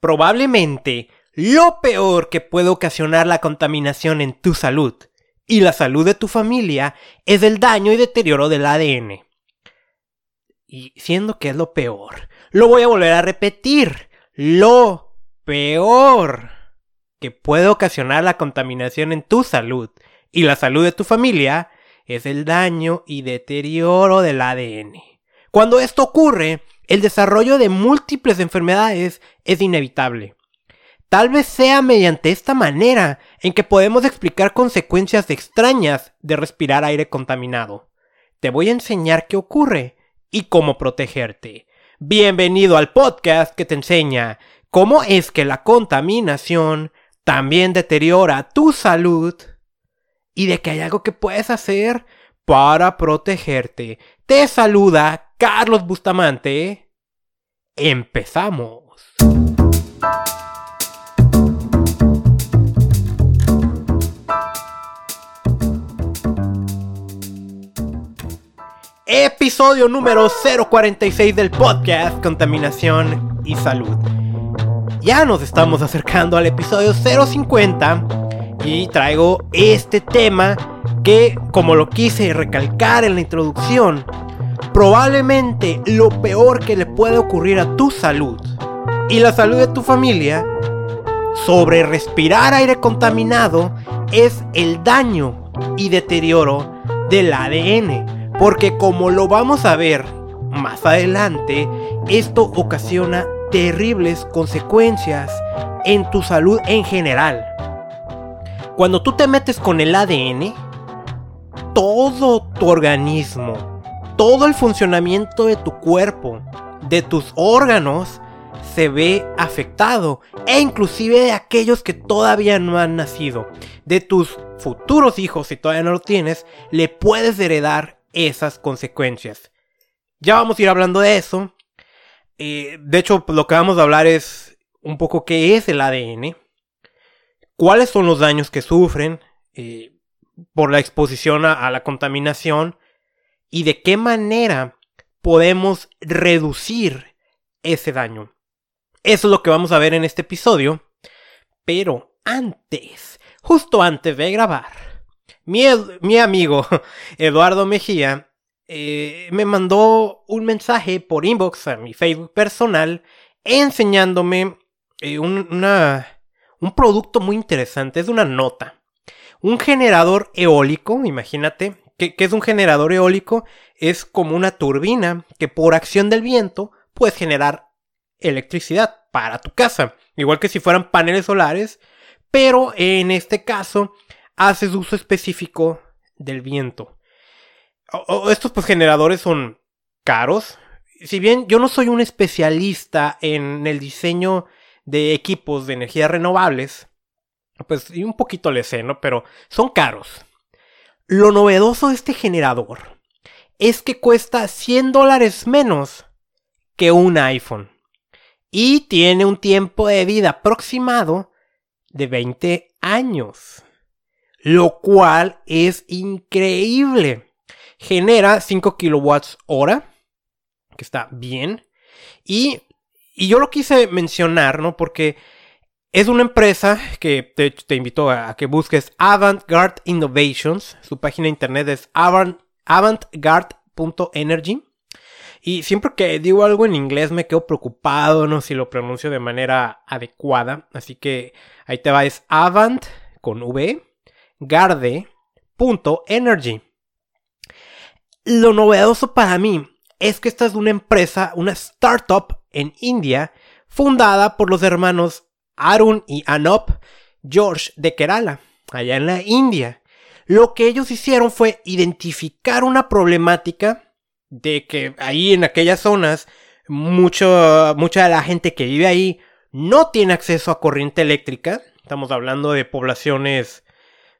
Probablemente lo peor que puede ocasionar la contaminación en tu salud y la salud de tu familia es el daño y deterioro del ADN. Y siendo que es lo peor, lo voy a volver a repetir. Lo peor que puede ocasionar la contaminación en tu salud y la salud de tu familia es el daño y deterioro del ADN. Cuando esto ocurre, el desarrollo de múltiples enfermedades es inevitable. Tal vez sea mediante esta manera en que podemos explicar consecuencias extrañas de respirar aire contaminado. Te voy a enseñar qué ocurre y cómo protegerte. Bienvenido al podcast que te enseña cómo es que la contaminación también deteriora tu salud y de que hay algo que puedes hacer para protegerte. Te saluda Carlos Bustamante. Empezamos. Episodio número 046 del podcast Contaminación y Salud. Ya nos estamos acercando al episodio 050 y traigo este tema que, como lo quise recalcar en la introducción, probablemente lo peor que le puede ocurrir a tu salud y la salud de tu familia sobre respirar aire contaminado es el daño y deterioro del ADN porque como lo vamos a ver más adelante, esto ocasiona terribles consecuencias en tu salud en general. Cuando tú te metes con el ADN, todo tu organismo, todo el funcionamiento de tu cuerpo, de tus órganos, se ve afectado. E inclusive de aquellos que todavía no han nacido. De tus futuros hijos, si todavía no lo tienes, le puedes heredar esas consecuencias. Ya vamos a ir hablando de eso. Eh, de hecho, lo que vamos a hablar es un poco qué es el ADN, cuáles son los daños que sufren eh, por la exposición a, la contaminación y de qué manera podemos reducir ese daño. Eso es lo que vamos a ver en este episodio. Pero antes, justo antes de grabar, mi, amigo Eduardo Mejía eh, me mandó un mensaje por inbox a mi Facebook personal enseñándome eh, un, un producto muy interesante, es una nota. Un generador eólico, imagínate, que, es un generador eólico? Es como una turbina que por acción del viento puedes generar electricidad para tu casa. Igual que si fueran paneles solares, pero en este caso haces uso específico del viento. estos pues, generadores son caros. Si bien yo no soy un especialista en el diseño de equipos de energías renovables, pues un poquito le sé, ¿no? Pero son caros. Lo novedoso de este generador es que cuesta 100 dólares menos que un iPhone. Y tiene un tiempo de vida aproximado de 20 años lo cual es increíble. Genera 5 kilowatts hora, que está bien. Y, yo lo quise mencionar, ¿no? Porque es una empresa que te, invito a, que busques Avantgarde Innovations. Su página de internet es avantgarde.energy. Y siempre que digo algo en inglés me quedo preocupado, no si lo pronuncio de manera adecuada. Así que ahí te va, es Avant con V, Garde.energy. Lo novedoso para mí es que esta es una empresa, una startup en India, fundada por los hermanos Arun y Anop George de Kerala, allá en la India. Lo que ellos hicieron fue identificar una problemática de que ahí en aquellas zonas mucho, mucha de la gente que vive ahí no tiene acceso a corriente eléctrica. Estamos hablando de poblaciones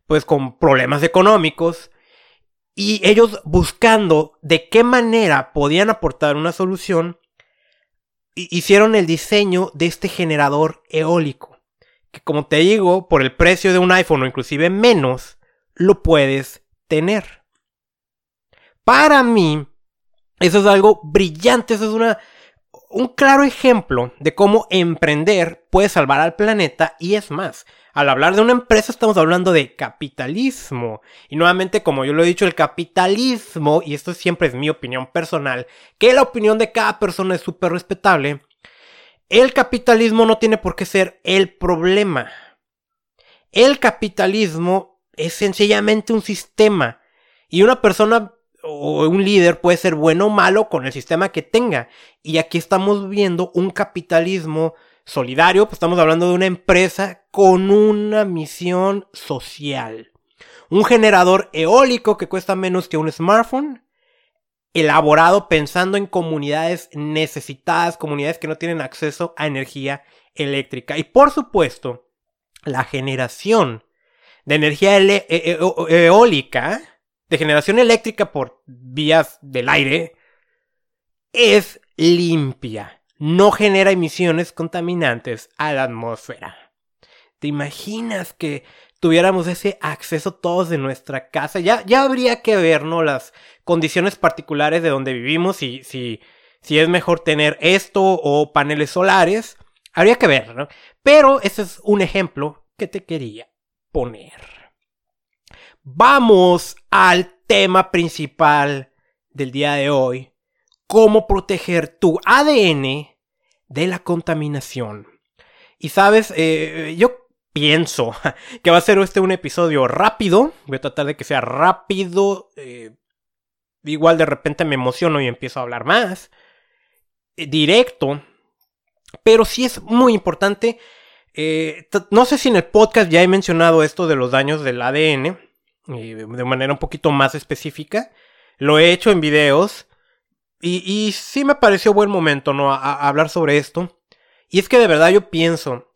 pues con problemas económicos y ellos buscando de qué manera podían aportar una solución, hicieron el diseño de este generador eólico, que como te digo, por el precio de un iPhone o inclusive menos, lo puedes tener. Para mí, eso es algo brillante, eso es una... un claro ejemplo de cómo emprender puede salvar al planeta y es más. Al hablar de una empresa estamos hablando de capitalismo. Y nuevamente, como yo lo he dicho, el capitalismo, y esto siempre es mi opinión personal, que la opinión de cada persona es súper respetable, el capitalismo no tiene por qué ser el problema. El capitalismo es sencillamente un sistema. Y una persona o un líder puede ser bueno o malo con el sistema que tenga. Y aquí estamos viendo un capitalismo solidario, pues estamos hablando de una empresa con una misión social. Un generador eólico que cuesta menos que un smartphone, elaborado pensando en comunidades necesitadas, comunidades que no tienen acceso a energía eléctrica. Y por supuesto, la generación de energía e-, e-, eólica de generación eléctrica por vías del aire es limpia. No genera emisiones contaminantes a la atmósfera. ¿Te imaginas que tuviéramos ese acceso todos de nuestra casa? Ya, ya habría que ver, ¿no? Las condiciones particulares de donde vivimos y si, si es mejor tener esto o paneles solares. Habría que ver, ¿no? Pero ese es un ejemplo que te quería poner. Vamos al tema principal del día de hoy. Cómo proteger tu ADN de la contaminación. Y sabes, eh, yo pienso que va a ser este un episodio rápido. Voy a tratar de que sea rápido. Eh, igual de repente me emociono y empiezo a hablar más. Eh, directo. Pero sí es muy importante. no sé si en el podcast ya he mencionado esto de los daños del ADN de manera un poquito más específica. Lo he hecho en videos y, y sí me pareció buen momento, ¿no? A, hablar sobre esto. Y es que de verdad yo pienso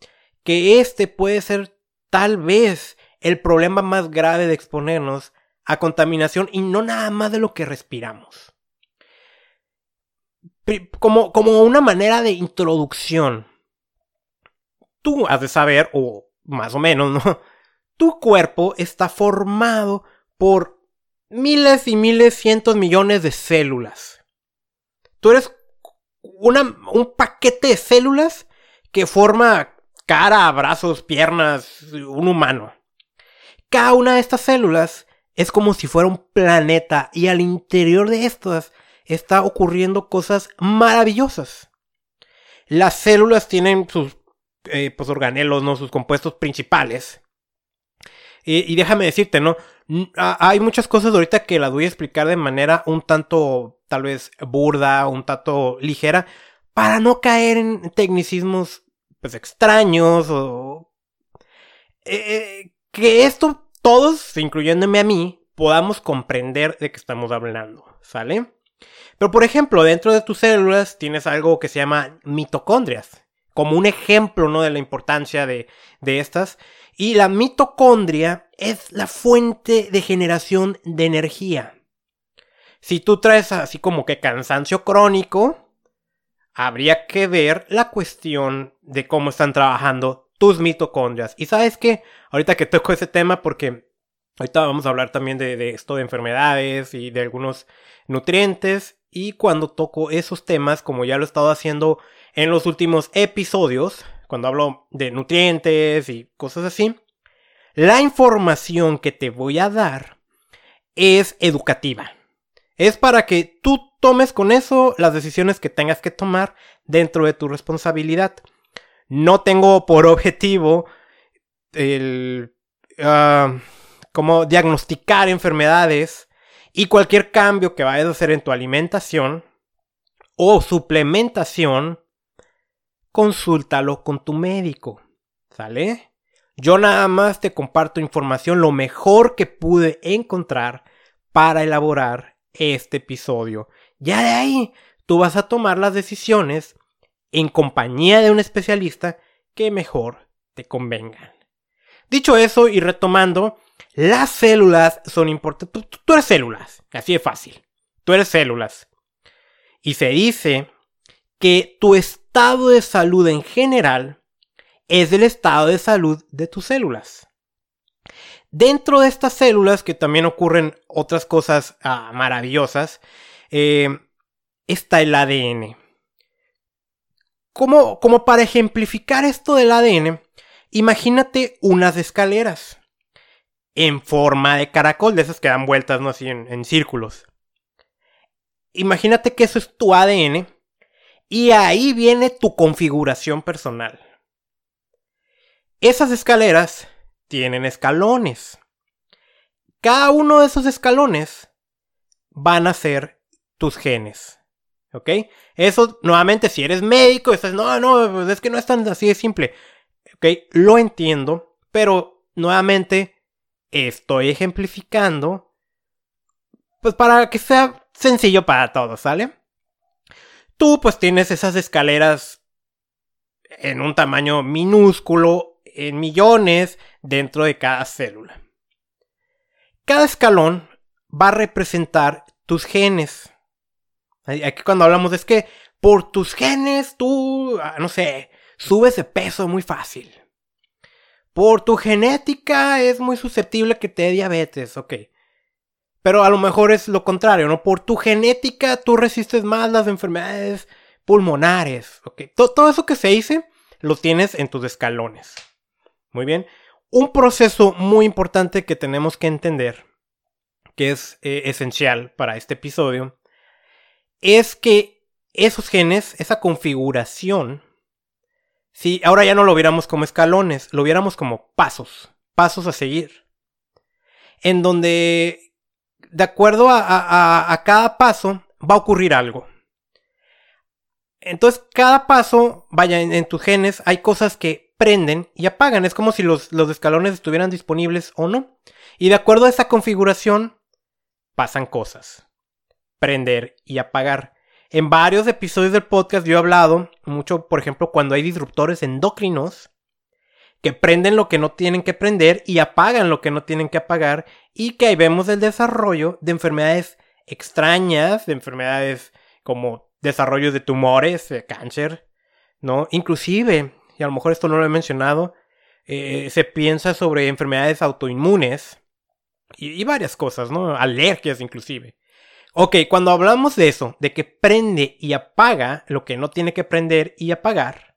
que este puede ser tal vez el problema más grave de exponernos a contaminación y no nada más de lo que respiramos. Como, como una manera de introducción. Tú has de saber, o más o menos, ¿no? Tu cuerpo está formado por miles y miles, cientos millones de células. Tú eres un paquete de células que forma cara, brazos, piernas, un humano. Cada una de estas células es como si fuera un planeta y al interior de estas está ocurriendo cosas maravillosas. Las células tienen sus eh, pues, organelos, ¿no? sus compuestos principales. Y, déjame decirte, ¿no? Hay muchas cosas ahorita que las voy a explicar de manera un tanto, tal vez, burda, un tanto ligera, para no caer en tecnicismos, pues, extraños o... Eh, eh, que esto, todos, incluyéndome a mí, podamos comprender de qué estamos hablando, ¿sale? Pero, por ejemplo, dentro de tus células tienes algo que se llama mitocondrias, como un ejemplo, ¿no? De la importancia de, de estas. Y la mitocondria es la fuente de generación de energía. Si tú traes así como que cansancio crónico, habría que ver la cuestión de cómo están trabajando tus mitocondrias. Y sabes qué, ahorita que toco ese tema, porque ahorita vamos a hablar también de, de esto de enfermedades y de algunos nutrientes. Y cuando toco esos temas, como ya lo he estado haciendo en los últimos episodios, cuando hablo de nutrientes y cosas así, la información que te voy a dar es educativa. Es para que tú tomes con eso las decisiones que tengas que tomar dentro de tu responsabilidad. No tengo por objetivo el ah, como diagnosticar enfermedades y cualquier cambio que vayas a hacer en tu alimentación o suplementación consúltalo con tu médico. ¿Sale? Yo nada más te comparto información lo mejor que pude encontrar para elaborar este episodio. Ya de ahí tú vas a tomar las decisiones en compañía de un especialista que mejor te convengan. Dicho eso y retomando, las células son importantes. Tú eres células, así de fácil. Tú eres células. Y se dice que tu estado de salud en general es el estado de salud de tus células. Dentro de estas células, que también ocurren otras cosas ah, maravillosas, eh, está el ADN. como, como para ejemplificar esto del ADN, imagínate unas escaleras en forma de caracol, de esas que dan vueltas, ¿no? Así en, en círculos. Imagínate que eso es tu ADN y ahí viene tu configuración personal. Esas escaleras tienen escalones. Cada uno de esos escalones van a ser tus genes. ¿Ok? Eso, nuevamente, si eres médico, estás, no, no, pues es que no es tan así de simple. ¿Ok? Lo entiendo, pero nuevamente estoy ejemplificando, pues para que sea sencillo para todos, ¿sale? Tú pues tienes esas escaleras en un tamaño minúsculo, en millones, dentro de cada célula. Cada escalón va a representar tus genes. Aquí cuando hablamos es que por tus genes tú, ah, no sé, subes de peso muy fácil. Por tu genética es muy susceptible que te dé diabetes, ok. Pero a lo mejor es lo contrario, ¿no? Por tu genética tú resistes más las enfermedades pulmonares, ok. Todo, eso que se dice lo tienes en tus escalones. Muy bien. Un proceso muy importante que tenemos que entender, que es eh, esencial para este episodio, es que esos genes, esa configuración, si ahora ya no lo viéramos como escalones, lo viéramos como pasos, pasos a seguir. En donde, de acuerdo a, cada paso, va a ocurrir algo. Entonces, cada paso, vaya, en, tus genes hay cosas que prenden y apagan. Es como si los, los escalones estuvieran disponibles o no. Y de acuerdo a esa configuración, pasan cosas. Prender y apagar. En varios episodios del podcast yo he hablado mucho, por ejemplo, cuando hay disruptores endocrinos que prenden lo que no tienen que prender y apagan lo que no tienen que apagar y que ahí vemos el desarrollo de enfermedades extrañas, de enfermedades como desarrollo de tumores, de cáncer, ¿no? Inclusive, y a lo mejor esto no lo he mencionado, eh, se piensa sobre enfermedades autoinmunes y, y varias cosas, ¿no? Alergias inclusive. Ok, cuando hablamos de eso, de que prende y apaga lo que no tiene que prender y apagar,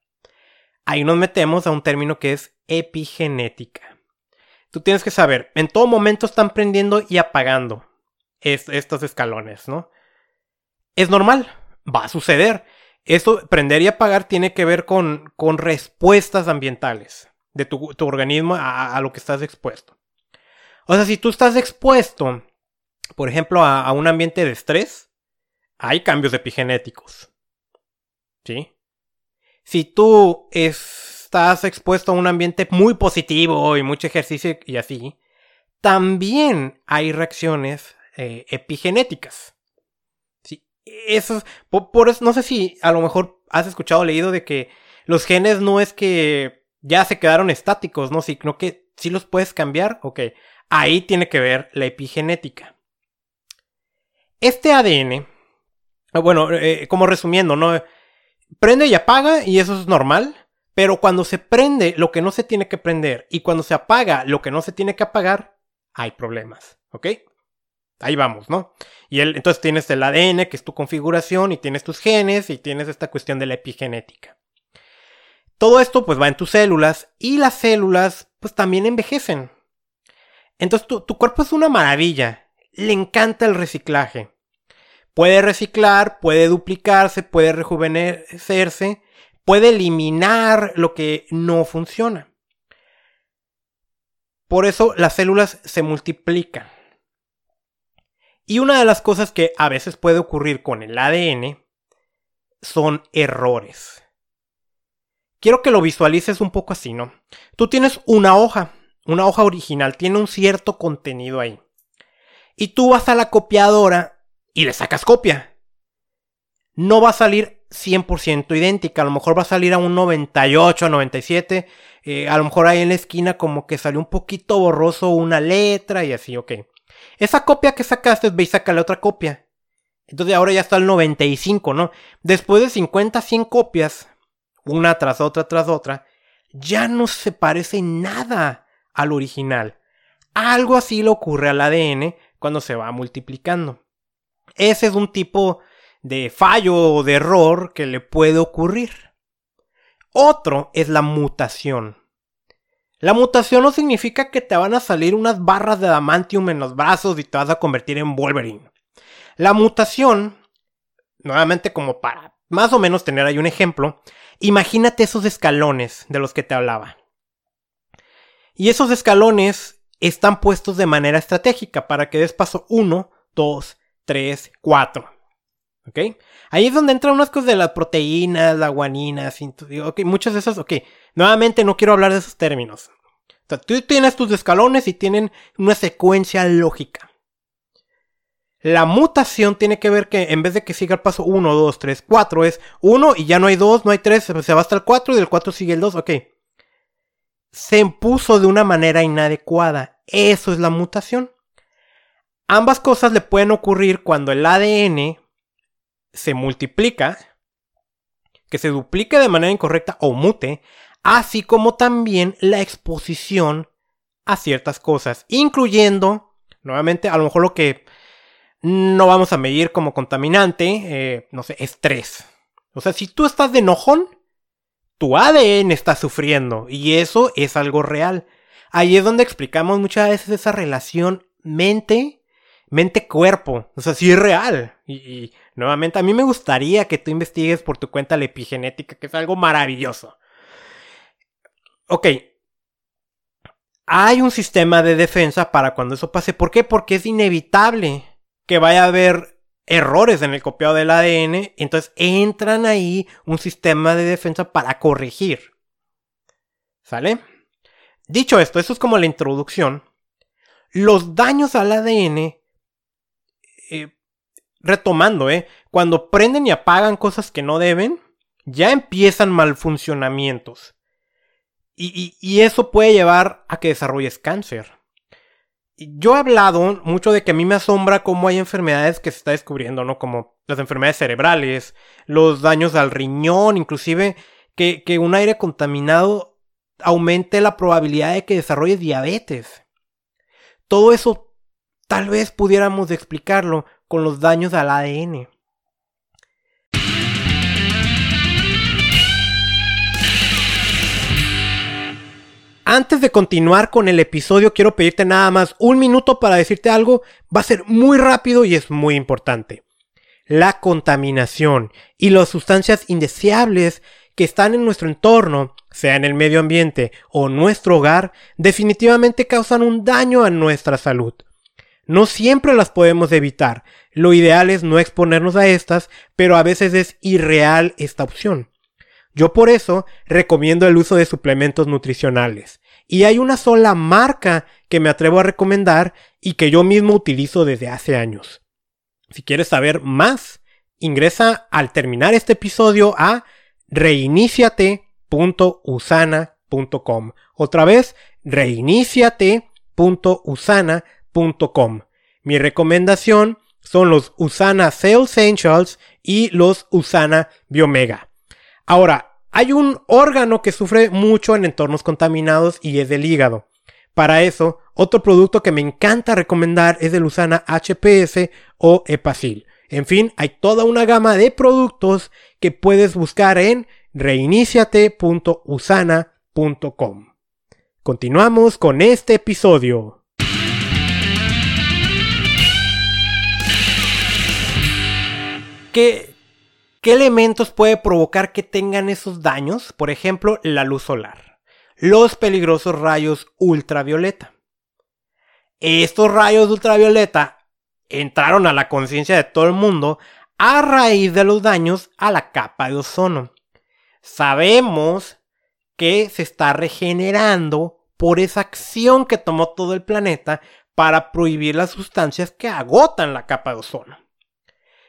ahí nos metemos a un término que es epigenética. Tú tienes que saber, en todo momento están prendiendo y apagando estos escalones, ¿no? Es normal, va a suceder. Eso, prender y apagar, tiene que ver con, con respuestas ambientales de tu, organismo a, a lo que estás expuesto. O sea, si tú estás expuesto por ejemplo, a, un ambiente de estrés, hay cambios epigenéticos. ¿Sí? Si tú estás expuesto a un ambiente muy positivo y mucho ejercicio y así, también hay reacciones eh, epigenéticas. ¿Sí? Eso, por, eso, no sé si a lo mejor has escuchado o leído de que los genes no es que ya se quedaron estáticos, ¿no? Sino que sí los puedes cambiar. Ok, ahí tiene que ver la epigenética. Este ADN, bueno, eh, como resumiendo, ¿no? Prende y apaga y eso es normal. Pero cuando se prende lo que no se tiene que prender y cuando se apaga lo que no se tiene que apagar, hay problemas, ¿ok? Ahí vamos, ¿no? Y entonces tienes el ADN, que es tu configuración, y tienes tus genes, y tienes esta cuestión de la epigenética. Todo esto pues va en tus células, y las células pues también envejecen. Entonces tu, tu cuerpo es una maravilla, le encanta el reciclaje. Puede reciclar, puede duplicarse, puede rejuvenecerse, puede eliminar lo que no funciona. Por eso las células se multiplican. Y una de las cosas que a veces puede ocurrir con el ADN son errores. Quiero que lo visualices un poco así, ¿no? Tú tienes una hoja, una hoja original, tiene un cierto contenido ahí y tú vas a la copiadora y le sacas copia. No va a salir 100% idéntica, a lo mejor va a salir a un 98, 97, eh, a lo mejor ahí en la esquina como que salió un poquito borroso una letra y así, ok. Esa copia que sacaste, ve y saca la otra copia. Entonces ahora ya está el 95, ¿no? Después de 50, 100 copias, una tras otra, tras otra, ya no se parece nada al original. Algo así le ocurre al ADN cuando se va multiplicando. Ese es un tipo de fallo o de error que le puede ocurrir. Otro es la mutación. La mutación no significa que te van a salir unas barras de adamantium en los brazos y te vas a convertir en Wolverine. La mutación, nuevamente como para más o menos tener ahí un ejemplo, imagínate esos escalones de los que te hablaba. Y esos escalones están puestos de manera estratégica para que des paso 1, 2, 3, 4. ¿Ok? Ahí es donde entran unas cosas de las proteínas, la guanina, muchas de esas, ok. Nuevamente no quiero hablar de esos términos. O sea, tú tienes tus escalones y tienen una secuencia lógica. La mutación tiene que ver que en vez de que siga el paso 1, 2, 3, 4 es 1 y ya no hay 2, no hay 3, se va hasta el 4 y del 4 sigue el 2, ok. Se impuso de una manera inadecuada. Eso es la mutación. Ambas cosas le pueden ocurrir cuando el ADN se multiplica, que se duplique de manera incorrecta o mute, así como también la exposición a ciertas cosas, incluyendo, nuevamente, a lo mejor lo que no vamos a medir como contaminante, eh, no sé, estrés. O sea, si tú estás de enojón, tu ADN está sufriendo y eso es algo real. Ahí es donde explicamos muchas veces esa relación mente mente-cuerpo. O sea, sí es real. Y, nuevamente, a mí me gustaría que tú investigues por tu cuenta la epigenética, que es algo maravilloso. Ok. Hay un sistema de defensa para cuando eso pase. ¿Por qué? Porque es inevitable que vaya a haber errores en el copiado del ADN. Entonces entran ahí un sistema de defensa para corregir. ¿Sale? Dicho esto, eso es como la introducción. Los daños al ADN eh, retomando, ¿eh? Cuando prenden y apagan cosas que no deben, ya empiezan malfuncionamientos. Y, y, eso puede llevar a que desarrolles cáncer. Yo he hablado mucho de que a mí me asombra cómo hay enfermedades que se está descubriendo, ¿no? Como las enfermedades cerebrales, los daños al riñón, inclusive que, que un aire contaminado aumente la probabilidad de que desarrolles diabetes. Todo eso Tal vez pudiéramos explicarlo con los daños al ADN. Antes de continuar con el episodio, quiero pedirte nada más un minuto para decirte algo. Va a ser muy rápido y es muy importante. La contaminación y las sustancias indeseables que están en nuestro entorno, sea en el medio ambiente o nuestro hogar, definitivamente causan un daño a nuestra salud. No siempre las podemos evitar. Lo ideal es no exponernos a estas, pero a veces es irreal esta opción. Yo por eso recomiendo el uso de suplementos nutricionales. Y hay una sola marca que me atrevo a recomendar y que yo mismo utilizo desde hace años. Si quieres saber más, ingresa al terminar este episodio a reiniciate.usana.com. Otra vez, reiniciate.usana.com mi recomendación son los Usana Cell Essentials y los Usana Biomega. Ahora, hay un órgano que sufre mucho en entornos contaminados y es el hígado. Para eso, otro producto que me encanta recomendar es el Usana HPS o Epacil. En fin, hay toda una gama de productos que puedes buscar en reiniciate.usana.com. Continuamos con este episodio. ¿Qué, elementos puede provocar que tengan esos daños? Por ejemplo, la luz solar. Los peligrosos rayos ultravioleta. Estos rayos ultravioleta entraron a la conciencia de todo el mundo a raíz de los daños a la capa de ozono. Sabemos que se está regenerando por esa acción que tomó todo el planeta para prohibir las sustancias que agotan la capa de ozono.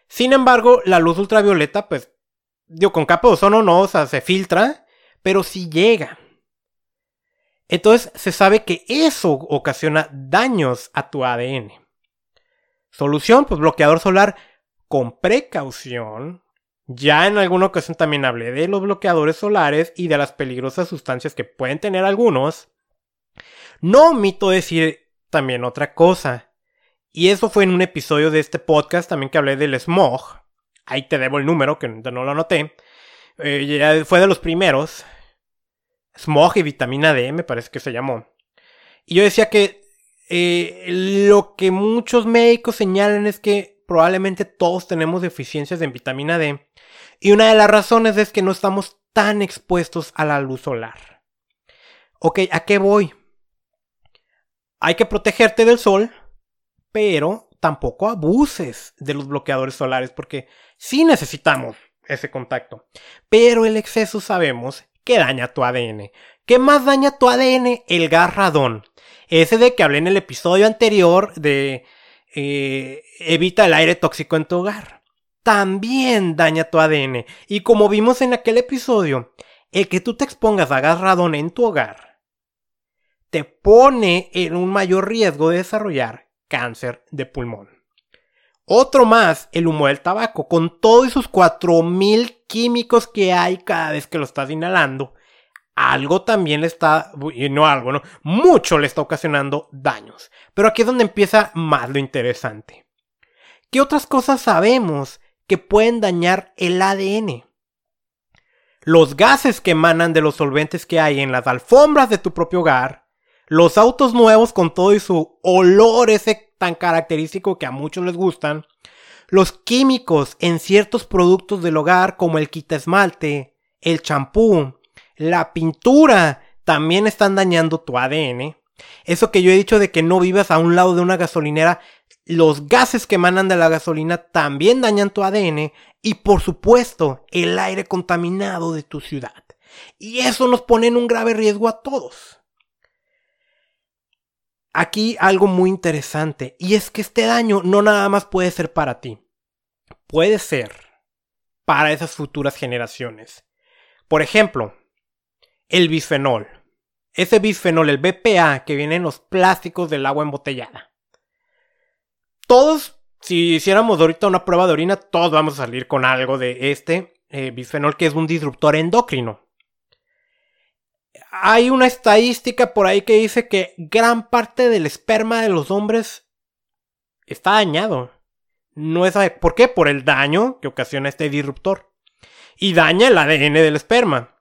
Sin embargo, la luz ultravioleta, pues, digo, con capa de ozono no, o sea, se filtra, pero sí llega. Entonces se sabe que eso ocasiona daños a tu ADN. Solución, pues bloqueador solar con precaución. Ya en alguna ocasión también hablé de los bloqueadores solares y de las peligrosas sustancias que pueden tener algunos. No omito decir también otra cosa. Y eso fue en un episodio de este podcast también que hablé del smog. Ahí te debo el número, que no lo anoté. Eh, fue de los primeros. smog y vitamina D, me parece que se llamó. Y yo decía que eh, lo que muchos médicos señalan es que probablemente todos tenemos deficiencias en vitamina D. Y una de las razones es que no estamos tan expuestos a la luz solar. Ok, ¿a qué voy? Hay que protegerte del sol, pero tampoco abuses de los bloqueadores solares porque sí necesitamos ese contacto. Pero el exceso sabemos que daña tu ADN. ¿Qué más daña tu ADN? El gas radón. Ese de que hablé en el episodio anterior de eh, evita el aire tóxico en tu hogar. También daña tu ADN. Y como vimos en aquel episodio, el que tú te expongas a gas radón en tu hogar te pone en un mayor riesgo de desarrollar cáncer de pulmón. Otro más, el humo del tabaco, con todos esos 4000 químicos que hay cada vez que lo estás inhalando, algo también le está, no algo, no, mucho le está ocasionando daños. Pero aquí es donde empieza más lo interesante. ¿Qué otras cosas sabemos que pueden dañar el ADN? Los gases que emanan de los solventes que hay en las alfombras de tu propio hogar, los autos nuevos con todo y su olor ese tan característico que a muchos les gustan, los químicos en ciertos productos del hogar como el quita esmalte, el champú, la pintura también están dañando tu ADN. Eso que yo he dicho de que no vivas a un lado de una gasolinera, los gases que emanan de la gasolina también dañan tu ADN y por supuesto el aire contaminado de tu ciudad. Y eso nos pone en un grave riesgo a todos. Aquí algo muy interesante y es que este daño no nada más puede ser para ti, puede ser para esas futuras generaciones. Por ejemplo, el bisfenol. Ese bisfenol, el BPA, que viene en los plásticos del agua embotellada. Todos, si hiciéramos ahorita una prueba de orina, todos vamos a salir con algo de este eh, bisfenol que es un disruptor endocrino. Hay una estadística por ahí que dice que gran parte del esperma de los hombres está dañado. No es, ¿Por qué? Por el daño que ocasiona este disruptor. Y daña el ADN del esperma.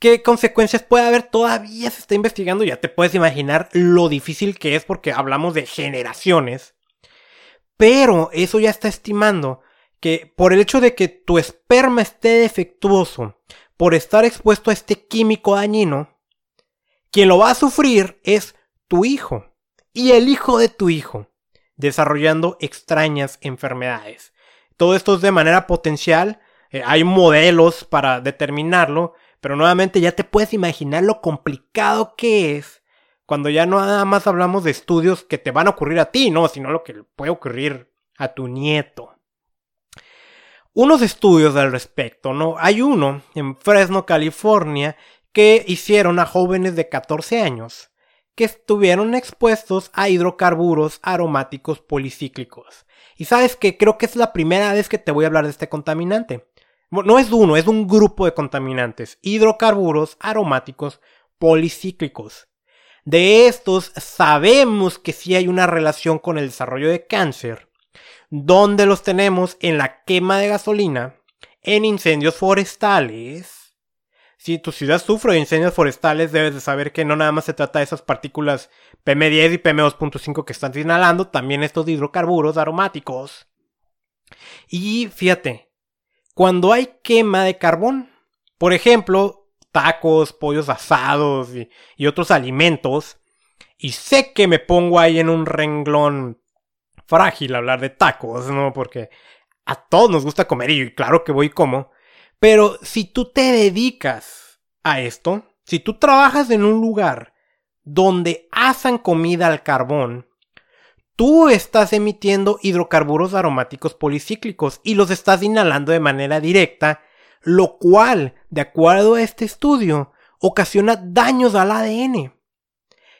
¿Qué consecuencias puede haber? Todavía se está investigando, ya te puedes imaginar lo difícil que es porque hablamos de generaciones. Pero eso ya está estimando que por el hecho de que tu esperma esté defectuoso, por estar expuesto a este químico dañino, quien lo va a sufrir es tu hijo y el hijo de tu hijo, desarrollando extrañas enfermedades. Todo esto es de manera potencial, eh, hay modelos para determinarlo, pero nuevamente ya te puedes imaginar lo complicado que es cuando ya no nada más hablamos de estudios que te van a ocurrir a ti, no, sino lo que puede ocurrir a tu nieto. Unos estudios al respecto, ¿no? Hay uno en Fresno, California, que hicieron a jóvenes de 14 años que estuvieron expuestos a hidrocarburos aromáticos policíclicos. Y sabes que creo que es la primera vez que te voy a hablar de este contaminante. No es uno, es un grupo de contaminantes, hidrocarburos aromáticos policíclicos. De estos sabemos que sí hay una relación con el desarrollo de cáncer, donde los tenemos en la quema de gasolina, en incendios forestales. Si tu ciudad sufre de incendios forestales, debes de saber que no nada más se trata de esas partículas PM10 y PM2.5 que están inhalando, también estos hidrocarburos aromáticos. Y fíjate, cuando hay quema de carbón. Por ejemplo, tacos, pollos asados y, otros alimentos. Y sé que me pongo ahí en un renglón frágil hablar de tacos, ¿no? Porque a todos nos gusta comer y claro que voy como. Pero si tú te dedicas a esto, si tú trabajas en un lugar donde asan comida al carbón, tú estás emitiendo hidrocarburos aromáticos policíclicos y los estás inhalando de manera directa, lo cual, de acuerdo a este estudio, ocasiona daños al ADN.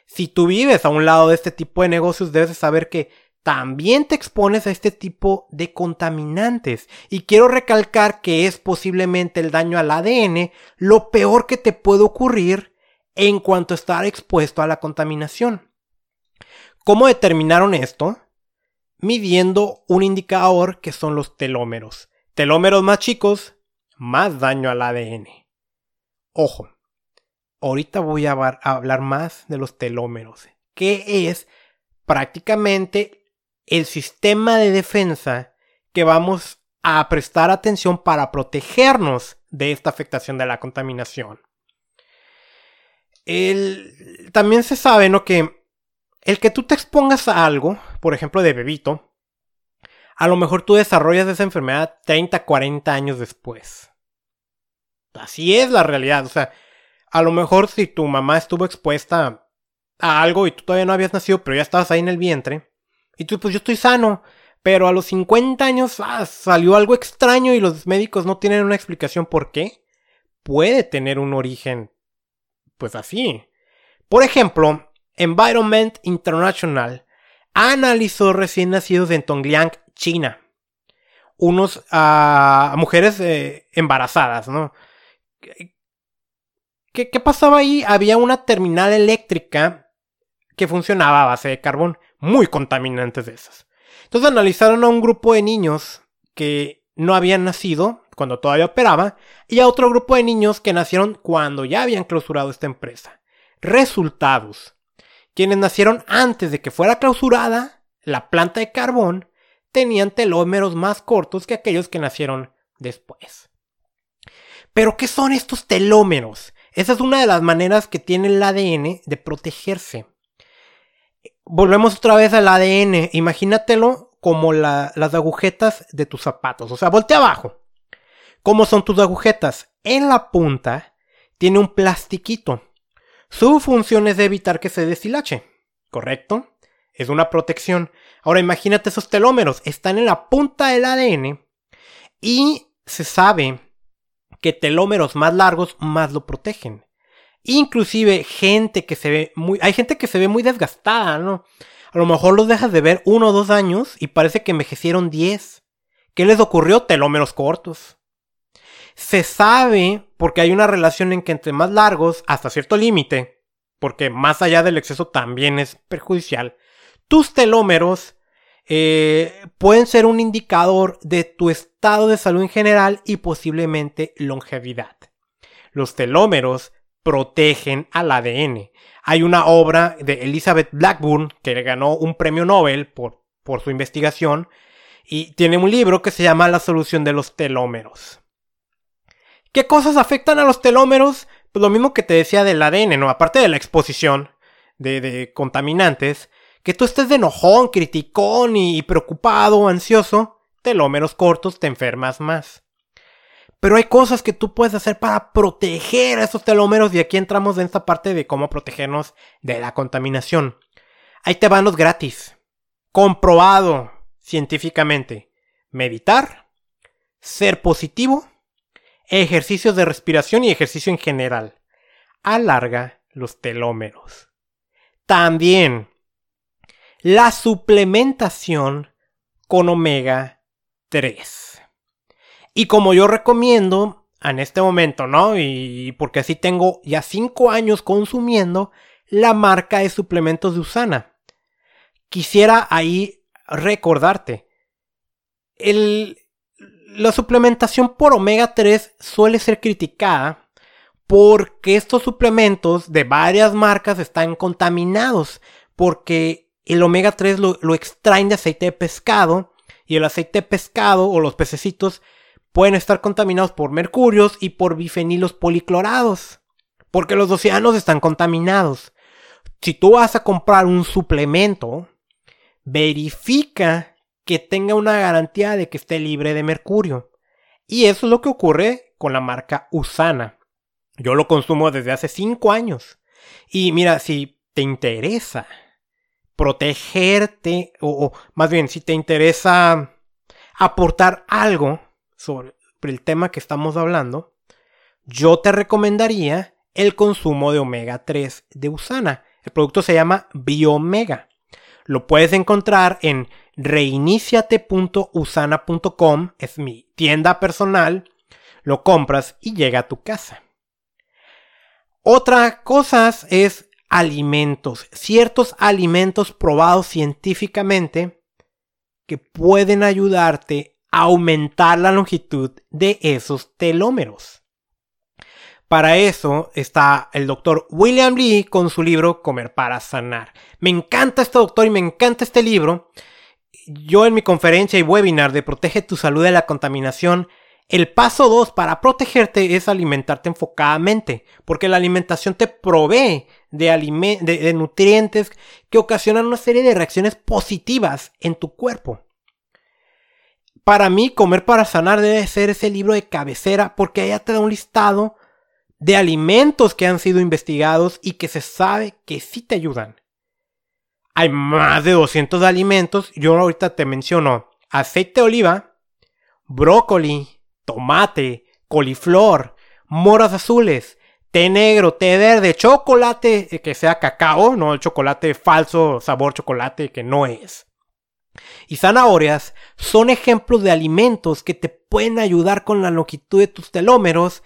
Si tú vives a un lado de este tipo de negocios, debes saber que también te expones a este tipo de contaminantes. Y quiero recalcar que es posiblemente el daño al ADN lo peor que te puede ocurrir en cuanto a estar expuesto a la contaminación. ¿Cómo determinaron esto? Midiendo un indicador que son los telómeros. Telómeros más chicos, más daño al ADN. Ojo, ahorita voy a hablar más de los telómeros, que es prácticamente el sistema de defensa que vamos a prestar atención para protegernos de esta afectación de la contaminación. también se sabe, ¿no? Que el que tú te expongas a algo, por ejemplo de bebito, a lo mejor tú desarrollas esa enfermedad 30, 40 años después. Así es la realidad. O sea, a lo mejor si tu mamá estuvo expuesta a algo y tú todavía no habías nacido, pero ya estabas ahí en el vientre, y tú, pues yo estoy sano, pero a los 50 años ah, salió algo extraño y los médicos no tienen una explicación por qué. Puede tener un origen, pues así. Por ejemplo, Environment International analizó recién nacidos en Tongliang, China. Unos a mujeres eh, embarazadas, ¿no? ¿Qué, ¿Qué pasaba ahí? Había una terminal eléctrica que funcionaba a base de carbón, muy contaminantes de esas. Entonces analizaron a un grupo de niños que no habían nacido cuando todavía operaba y a otro grupo de niños que nacieron cuando ya habían clausurado esta empresa. Resultados. Quienes nacieron antes de que fuera clausurada la planta de carbón tenían telómeros más cortos que aquellos que nacieron después. Pero, ¿qué son estos telómeros? Esa es una de las maneras que tiene el ADN de protegerse. Volvemos otra vez al ADN. Imagínatelo como las agujetas de tus zapatos. O sea, voltea abajo. ¿Cómo son tus agujetas? En la punta tiene un plastiquito. Su función es evitar que se deshilache. ¿Correcto? Es una protección. Ahora imagínate esos telómeros. Están en la punta del ADN. Y se sabe que telómeros más largos más lo protegen. Inclusive gente que se ve muy... Hay gente que se ve muy desgastada, ¿no? A lo mejor los dejas de ver uno o dos años y parece que envejecieron diez. ¿Qué les ocurrió? Telómeros cortos. Se sabe, porque hay una relación en que entre más largos, hasta cierto límite, porque más allá del exceso también es perjudicial, tus telómeros eh, pueden ser un indicador de tu estado de salud en general y posiblemente longevidad. Los telómeros protegen al ADN. Hay una obra de Elizabeth Blackburn que ganó un premio Nobel por, por su investigación y tiene un libro que se llama La solución de los telómeros. ¿Qué cosas afectan a los telómeros? Pues lo mismo que te decía del ADN, ¿no? Aparte de la exposición de, de contaminantes, que tú estés de enojón, criticón y preocupado, ansioso, telómeros cortos te enfermas más. Pero hay cosas que tú puedes hacer para proteger a esos telómeros y aquí entramos en esta parte de cómo protegernos de la contaminación. Ahí te van los gratis. Comprobado científicamente. Meditar, ser positivo, ejercicios de respiración y ejercicio en general. Alarga los telómeros. También la suplementación con omega 3. Y como yo recomiendo en este momento, ¿no? Y porque así tengo ya 5 años consumiendo la marca de suplementos de Usana. Quisiera ahí recordarte. El, la suplementación por omega 3 suele ser criticada porque estos suplementos de varias marcas están contaminados. Porque el omega 3 lo, lo extraen de aceite de pescado. Y el aceite de pescado o los pececitos pueden estar contaminados por mercurios y por bifenilos policlorados, porque los océanos están contaminados. Si tú vas a comprar un suplemento, verifica que tenga una garantía de que esté libre de mercurio. Y eso es lo que ocurre con la marca Usana. Yo lo consumo desde hace 5 años. Y mira, si te interesa protegerte, o, o, más bien si te interesa aportar algo sobre el tema que estamos hablando, yo te recomendaría el consumo de omega 3 de Usana. El producto se llama Biomega. Lo puedes encontrar en reiniciate.usana.com, es mi tienda personal. Lo compras y llega a tu casa. Otra cosa es alimentos, ciertos alimentos probados científicamente que pueden ayudarte aumentar la longitud de esos telómeros. Para eso está el doctor William Lee con su libro Comer para Sanar. Me encanta este doctor y me encanta este libro. Yo en mi conferencia y webinar de Protege tu salud de la contaminación, el paso 2 para protegerte es alimentarte enfocadamente, porque la alimentación te provee de, de nutrientes que ocasionan una serie de reacciones positivas en tu cuerpo. Para mí, Comer para Sanar debe ser ese libro de cabecera porque allá te da un listado de alimentos que han sido investigados y que se sabe que sí te ayudan. Hay más de 200 alimentos. Yo ahorita te menciono aceite de oliva, brócoli, tomate, coliflor, moras azules, té negro, té verde, chocolate eh, que sea cacao, no el chocolate falso, sabor chocolate que no es. Y zanahorias son ejemplos de alimentos que te pueden ayudar con la longitud de tus telómeros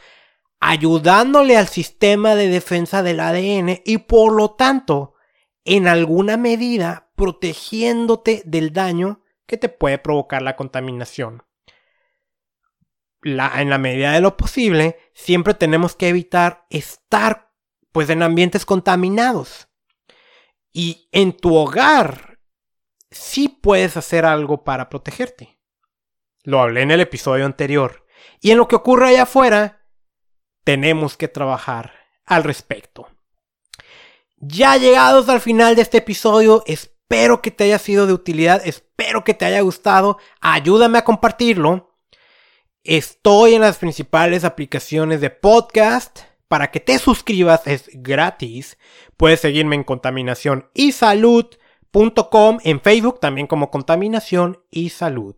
ayudándole al sistema de defensa del ADN y por lo tanto, en alguna medida, protegiéndote del daño que te puede provocar la contaminación. en la medida de lo posible, siempre tenemos que evitar estar pues en ambientes contaminados. Y en tu hogar sí puedes hacer algo para protegerte. Lo hablé en el episodio anterior. Y en lo que ocurre allá afuera, tenemos que trabajar al respecto. Ya llegados al final de este episodio, espero que te haya sido de utilidad, espero que te haya gustado, ayúdame a compartirlo. Estoy en las principales aplicaciones de podcast. Para que te suscribas es gratis. Puedes seguirme en contaminación y en Facebook también como contaminación y salud.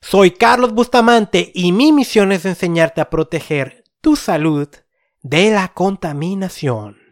Soy Carlos Bustamante y mi misión es enseñarte a proteger tu salud de la contaminación.